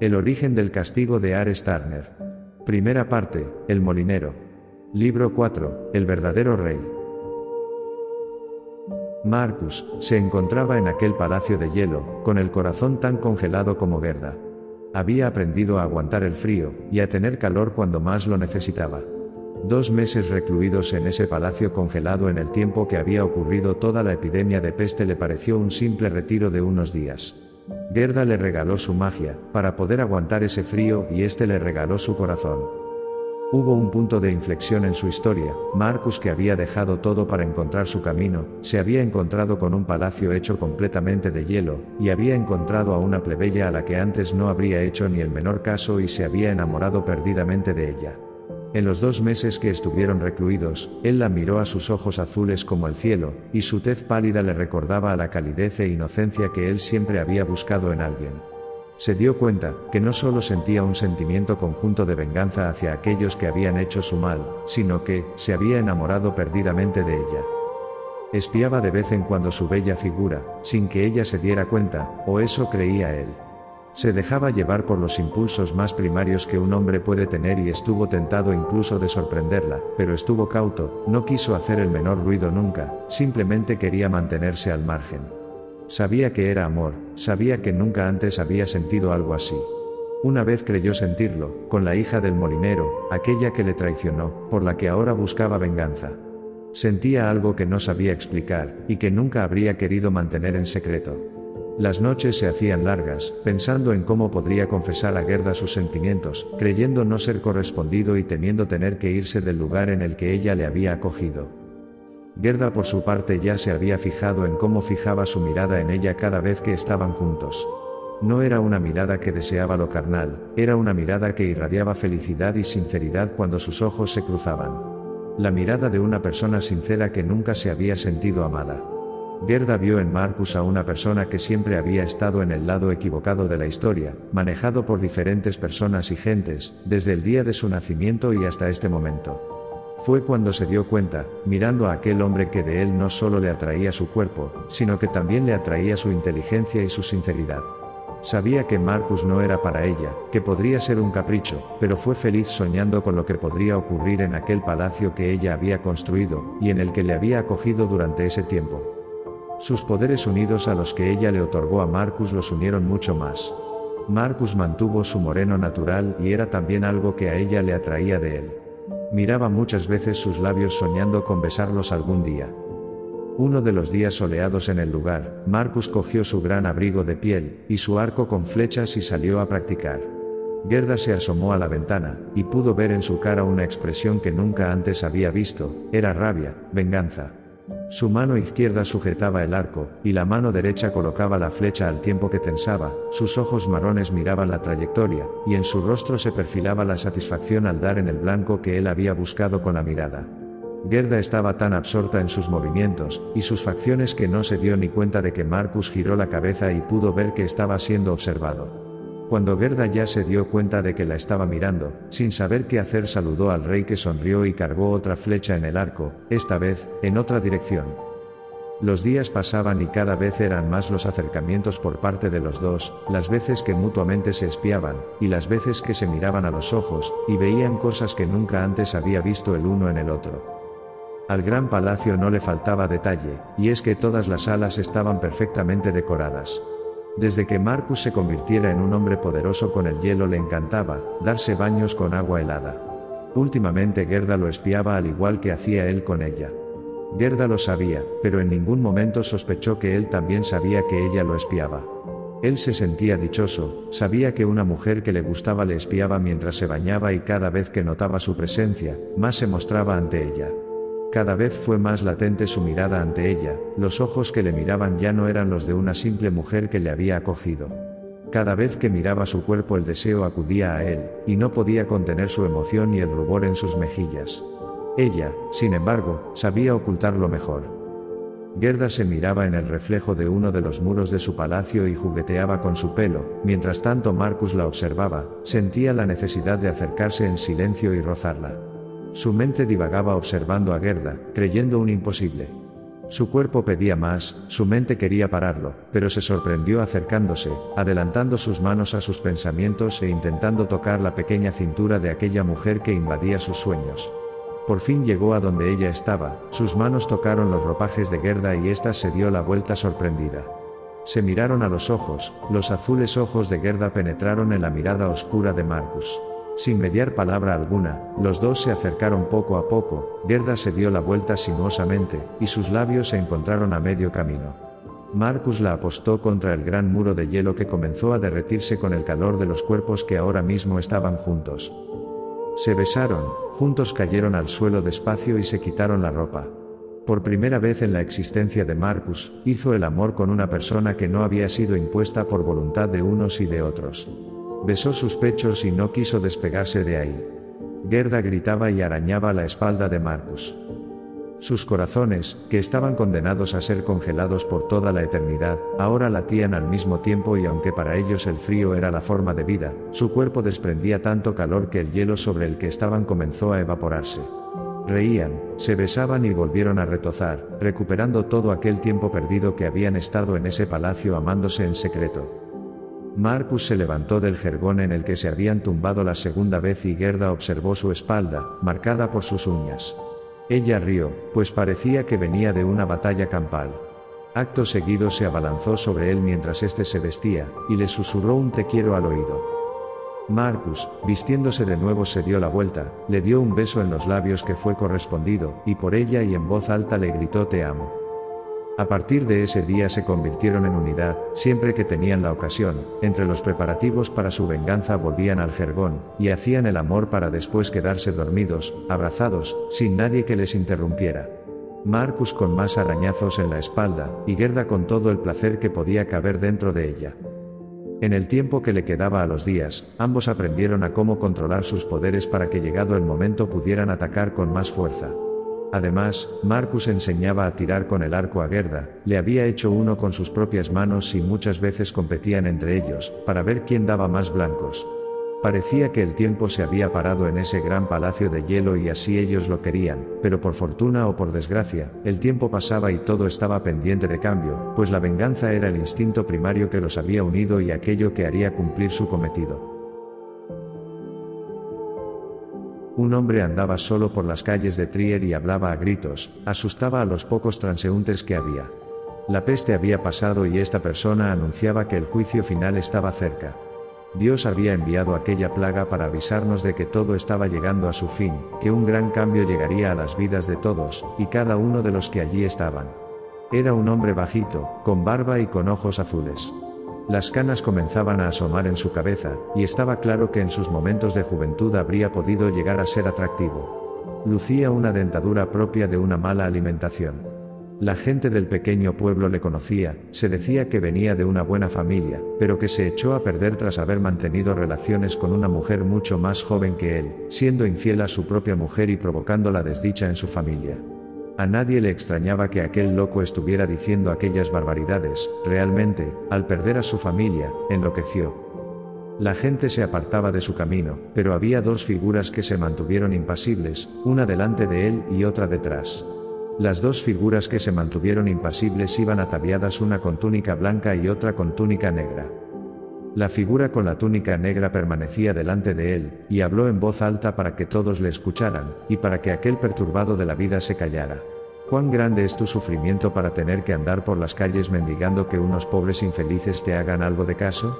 El origen del castigo de Ares Turner. Primera parte, El molinero. Libro 4, El verdadero rey. Marcus, se encontraba en aquel palacio de hielo, con el corazón tan congelado como Gerda. Había aprendido a aguantar el frío, y a tener calor cuando más lo necesitaba. Dos meses recluidos en ese palacio congelado en el tiempo que había ocurrido toda la epidemia de peste le pareció un simple retiro de unos días. Gerda le regaló su magia, para poder aguantar ese frío y este le regaló su corazón. Hubo un punto de inflexión en su historia, Marcus que había dejado todo para encontrar su camino, se había encontrado con un palacio hecho completamente de hielo, y había encontrado a una plebeya a la que antes no habría hecho ni el menor caso y se había enamorado perdidamente de ella. En los dos meses que estuvieron recluidos, él la miró a sus ojos azules como el cielo, y su tez pálida le recordaba a la calidez e inocencia que él siempre había buscado en alguien. Se dio cuenta, que no solo sentía un sentimiento conjunto de venganza hacia aquellos que habían hecho su mal, sino que, se había enamorado perdidamente de ella. Espiaba de vez en cuando su bella figura, sin que ella se diera cuenta, o eso creía él. Se dejaba llevar por los impulsos más primarios que un hombre puede tener y estuvo tentado incluso de sorprenderla, pero estuvo cauto, no quiso hacer el menor ruido nunca, simplemente quería mantenerse al margen. Sabía que era amor, sabía que nunca antes había sentido algo así. Una vez creyó sentirlo, con la hija del molinero, aquella que le traicionó, por la que ahora buscaba venganza. Sentía algo que no sabía explicar, y que nunca habría querido mantener en secreto. Las noches se hacían largas, pensando en cómo podría confesar a Gerda sus sentimientos, creyendo no ser correspondido y temiendo tener que irse del lugar en el que ella le había acogido. Gerda por su parte ya se había fijado en cómo fijaba su mirada en ella cada vez que estaban juntos. No era una mirada que deseaba lo carnal, era una mirada que irradiaba felicidad y sinceridad cuando sus ojos se cruzaban. La mirada de una persona sincera que nunca se había sentido amada. Gerda vio en Marcus a una persona que siempre había estado en el lado equivocado de la historia, manejado por diferentes personas y gentes, desde el día de su nacimiento y hasta este momento. Fue cuando se dio cuenta, mirando a aquel hombre que de él no solo le atraía su cuerpo, sino que también le atraía su inteligencia y su sinceridad. Sabía que Marcus no era para ella, que podría ser un capricho, pero fue feliz soñando con lo que podría ocurrir en aquel palacio que ella había construido, y en el que le había acogido durante ese tiempo. Sus poderes unidos a los que ella le otorgó a Marcus los unieron mucho más. Marcus mantuvo su moreno natural y era también algo que a ella le atraía de él. Miraba muchas veces sus labios soñando con besarlos algún día. Uno de los días soleados en el lugar, Marcus cogió su gran abrigo de piel, y su arco con flechas y salió a practicar. Gerda se asomó a la ventana, y pudo ver en su cara una expresión que nunca antes había visto, era rabia, venganza. Su mano izquierda sujetaba el arco, y la mano derecha colocaba la flecha al tiempo que tensaba, sus ojos marrones miraban la trayectoria, y en su rostro se perfilaba la satisfacción al dar en el blanco que él había buscado con la mirada. Gerda estaba tan absorta en sus movimientos, y sus facciones que no se dio ni cuenta de que Marcus giró la cabeza y pudo ver que estaba siendo observado. Cuando Gerda ya se dio cuenta de que la estaba mirando, sin saber qué hacer saludó al rey que sonrió y cargó otra flecha en el arco, esta vez, en otra dirección. Los días pasaban y cada vez eran más los acercamientos por parte de los dos, las veces que mutuamente se espiaban, y las veces que se miraban a los ojos, y veían cosas que nunca antes había visto el uno en el otro. Al gran palacio no le faltaba detalle, y es que todas las salas estaban perfectamente decoradas. Desde que Marcus se convirtiera en un hombre poderoso con el hielo le encantaba, darse baños con agua helada. Últimamente Gerda lo espiaba al igual que hacía él con ella. Gerda lo sabía, pero en ningún momento sospechó que él también sabía que ella lo espiaba. Él se sentía dichoso, sabía que una mujer que le gustaba le espiaba mientras se bañaba y cada vez que notaba su presencia, más se mostraba ante ella. Cada vez fue más latente su mirada ante ella, los ojos que le miraban ya no eran los de una simple mujer que le había acogido. Cada vez que miraba su cuerpo el deseo acudía a él, y no podía contener su emoción y el rubor en sus mejillas. Ella, sin embargo, sabía ocultarlo mejor. Gerda se miraba en el reflejo de uno de los muros de su palacio y jugueteaba con su pelo, mientras tanto Marcus la observaba, sentía la necesidad de acercarse en silencio y rozarla. Su mente divagaba observando a Gerda, creyendo un imposible. Su cuerpo pedía más, su mente quería pararlo, pero se sorprendió acercándose, adelantando sus manos a sus pensamientos e intentando tocar la pequeña cintura de aquella mujer que invadía sus sueños. Por fin llegó a donde ella estaba, sus manos tocaron los ropajes de Gerda y ésta se dio la vuelta sorprendida. Se miraron a los ojos, los azules ojos de Gerda penetraron en la mirada oscura de Marcus. Sin mediar palabra alguna, los dos se acercaron poco a poco, Gerda se dio la vuelta sinuosamente, y sus labios se encontraron a medio camino. Marcus la apostó contra el gran muro de hielo que comenzó a derretirse con el calor de los cuerpos que ahora mismo estaban juntos. Se besaron, juntos cayeron al suelo despacio y se quitaron la ropa. Por primera vez en la existencia de Marcus, hizo el amor con una persona que no había sido impuesta por voluntad de unos y de otros. Besó sus pechos y no quiso despegarse de ahí. Gerda gritaba y arañaba la espalda de Marcus. Sus corazones, que estaban condenados a ser congelados por toda la eternidad, ahora latían al mismo tiempo y aunque para ellos el frío era la forma de vida, su cuerpo desprendía tanto calor que el hielo sobre el que estaban comenzó a evaporarse. Reían, se besaban y volvieron a retozar, recuperando todo aquel tiempo perdido que habían estado en ese palacio amándose en secreto. Marcus se levantó del jergón en el que se habían tumbado la segunda vez y Gerda observó su espalda, marcada por sus uñas. Ella rió, pues parecía que venía de una batalla campal. Acto seguido se abalanzó sobre él mientras éste se vestía, y le susurró un te quiero al oído. Marcus, vistiéndose de nuevo se dio la vuelta, le dio un beso en los labios que fue correspondido, y por ella y en voz alta le gritó te amo. A partir de ese día se convirtieron en unidad, siempre que tenían la ocasión, entre los preparativos para su venganza volvían al jergón, y hacían el amor para después quedarse dormidos, abrazados, sin nadie que les interrumpiera. Marcus con más arañazos en la espalda, y Gerda con todo el placer que podía caber dentro de ella. En el tiempo que le quedaba a los días, ambos aprendieron a cómo controlar sus poderes para que llegado el momento pudieran atacar con más fuerza. Además, Marcus enseñaba a tirar con el arco a Gerda, le había hecho uno con sus propias manos y muchas veces competían entre ellos, para ver quién daba más blancos. Parecía que el tiempo se había parado en ese gran palacio de hielo y así ellos lo querían, pero por fortuna o por desgracia, el tiempo pasaba y todo estaba pendiente de cambio, pues la venganza era el instinto primario que los había unido y aquello que haría cumplir su cometido. Un hombre andaba solo por las calles de Trier y hablaba a gritos, asustaba a los pocos transeúntes que había. La peste había pasado y esta persona anunciaba que el juicio final estaba cerca. Dios había enviado aquella plaga para avisarnos de que todo estaba llegando a su fin, que un gran cambio llegaría a las vidas de todos, y cada uno de los que allí estaban. Era un hombre bajito, con barba y con ojos azules. Las canas comenzaban a asomar en su cabeza, y estaba claro que en sus momentos de juventud habría podido llegar a ser atractivo. Lucía una dentadura propia de una mala alimentación. La gente del pequeño pueblo le conocía, se decía que venía de una buena familia, pero que se echó a perder tras haber mantenido relaciones con una mujer mucho más joven que él, siendo infiel a su propia mujer y provocando la desdicha en su familia. A nadie le extrañaba que aquel loco estuviera diciendo aquellas barbaridades, realmente, al perder a su familia, enloqueció. La gente se apartaba de su camino, pero había dos figuras que se mantuvieron impasibles, una delante de él y otra detrás. Las dos figuras que se mantuvieron impasibles iban ataviadas una con túnica blanca y otra con túnica negra. La figura con la túnica negra permanecía delante de él, y habló en voz alta para que todos le escucharan, y para que aquel perturbado de la vida se callara. ¿Cuán grande es tu sufrimiento para tener que andar por las calles mendigando que unos pobres infelices te hagan algo de caso?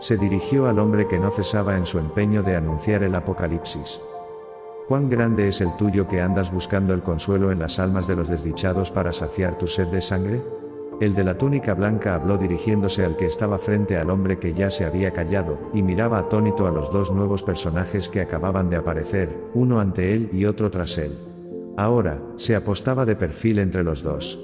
Se dirigió al hombre que no cesaba en su empeño de anunciar el apocalipsis. ¿Cuán grande es el tuyo que andas buscando el consuelo en las almas de los desdichados para saciar tu sed de sangre? El de la túnica blanca habló dirigiéndose al que estaba frente al hombre que ya se había callado, y miraba atónito a los dos nuevos personajes que acababan de aparecer, uno ante él y otro tras él. Ahora, se apostaba de perfil entre los dos.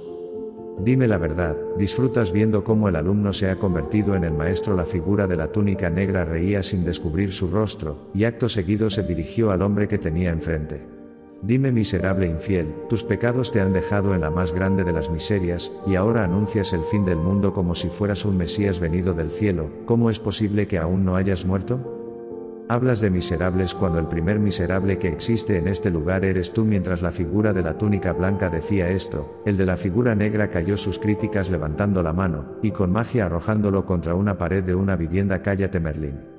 Dime la verdad, disfrutas viendo cómo el alumno se ha convertido en el maestro. La figura de la túnica negra reía sin descubrir su rostro, y acto seguido se dirigió al hombre que tenía enfrente. Dime miserable infiel, tus pecados te han dejado en la más grande de las miserias, y ahora anuncias el fin del mundo como si fueras un Mesías venido del cielo, ¿cómo es posible que aún no hayas muerto? Hablas de miserables cuando el primer miserable que existe en este lugar eres tú mientras la figura de la túnica blanca decía esto, el de la figura negra cayó sus críticas levantando la mano, y con magia arrojándolo contra una pared de una vivienda cállate Merlín.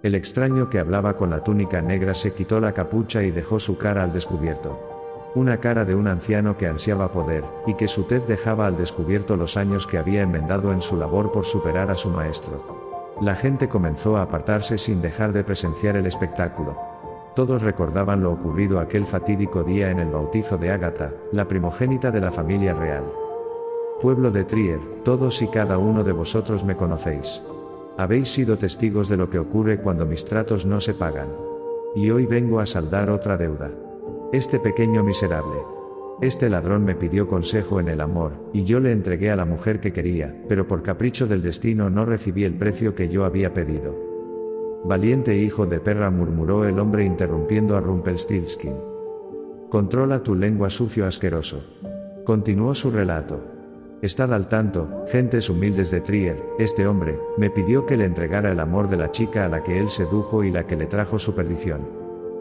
El extraño que hablaba con la túnica negra se quitó la capucha y dejó su cara al descubierto. Una cara de un anciano que ansiaba poder, y que su tez dejaba al descubierto los años que había enmendado en su labor por superar a su maestro. La gente comenzó a apartarse sin dejar de presenciar el espectáculo. Todos recordaban lo ocurrido aquel fatídico día en el bautizo de Ágata, la primogénita de la familia real. Pueblo de Trier, todos y cada uno de vosotros me conocéis. Habéis sido testigos de lo que ocurre cuando mis tratos no se pagan. Y hoy vengo a saldar otra deuda. Este pequeño miserable, este ladrón me pidió consejo en el amor, y yo le entregué a la mujer que quería, pero por capricho del destino no recibí el precio que yo había pedido. Valiente hijo de perra murmuró el hombre interrumpiendo a Rumpelstiltskin. Controla tu lengua sucio asqueroso. Continuó su relato. Estad al tanto, gentes humildes de Trier, este hombre, me pidió que le entregara el amor de la chica a la que él sedujo y la que le trajo su perdición.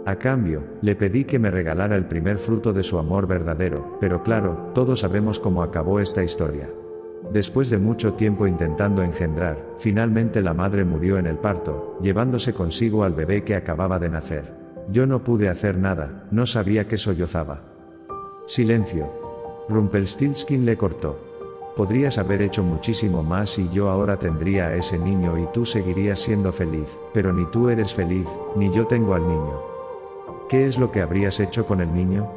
A cambio, le pedí que me regalara el primer fruto de su amor verdadero, pero claro, todos sabemos cómo acabó esta historia. Después de mucho tiempo intentando engendrar, finalmente la madre murió en el parto, llevándose consigo al bebé que acababa de nacer. Yo no pude hacer nada, no sabía que sollozaba. Silencio. Rumpelstiltskin le cortó. Podrías haber hecho muchísimo más y yo ahora tendría a ese niño y tú seguirías siendo feliz, pero ni tú eres feliz, ni yo tengo al niño. ¿Qué es lo que habrías hecho con el niño?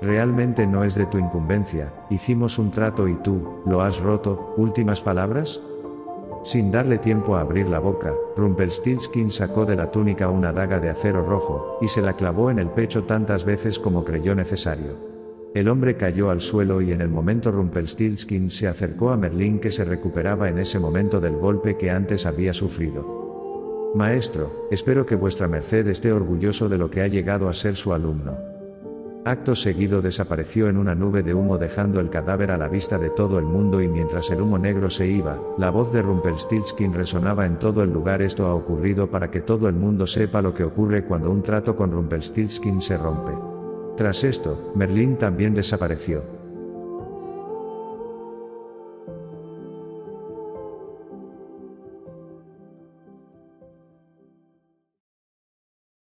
Realmente no es de tu incumbencia, hicimos un trato y tú, lo has roto, últimas palabras? Sin darle tiempo a abrir la boca, Rumpelstiltskin sacó de la túnica una daga de acero rojo, y se la clavó en el pecho tantas veces como creyó necesario. El hombre cayó al suelo y en el momento Rumpelstiltskin se acercó a Merlín que se recuperaba en ese momento del golpe que antes había sufrido. Maestro, espero que vuestra merced esté orgulloso de lo que ha llegado a ser su alumno. Acto seguido desapareció en una nube de humo dejando el cadáver a la vista de todo el mundo y mientras el humo negro se iba, la voz de Rumpelstiltskin resonaba en todo el lugar esto ha ocurrido para que todo el mundo sepa lo que ocurre cuando un trato con Rumpelstiltskin se rompe. Tras esto, Merlín también desapareció.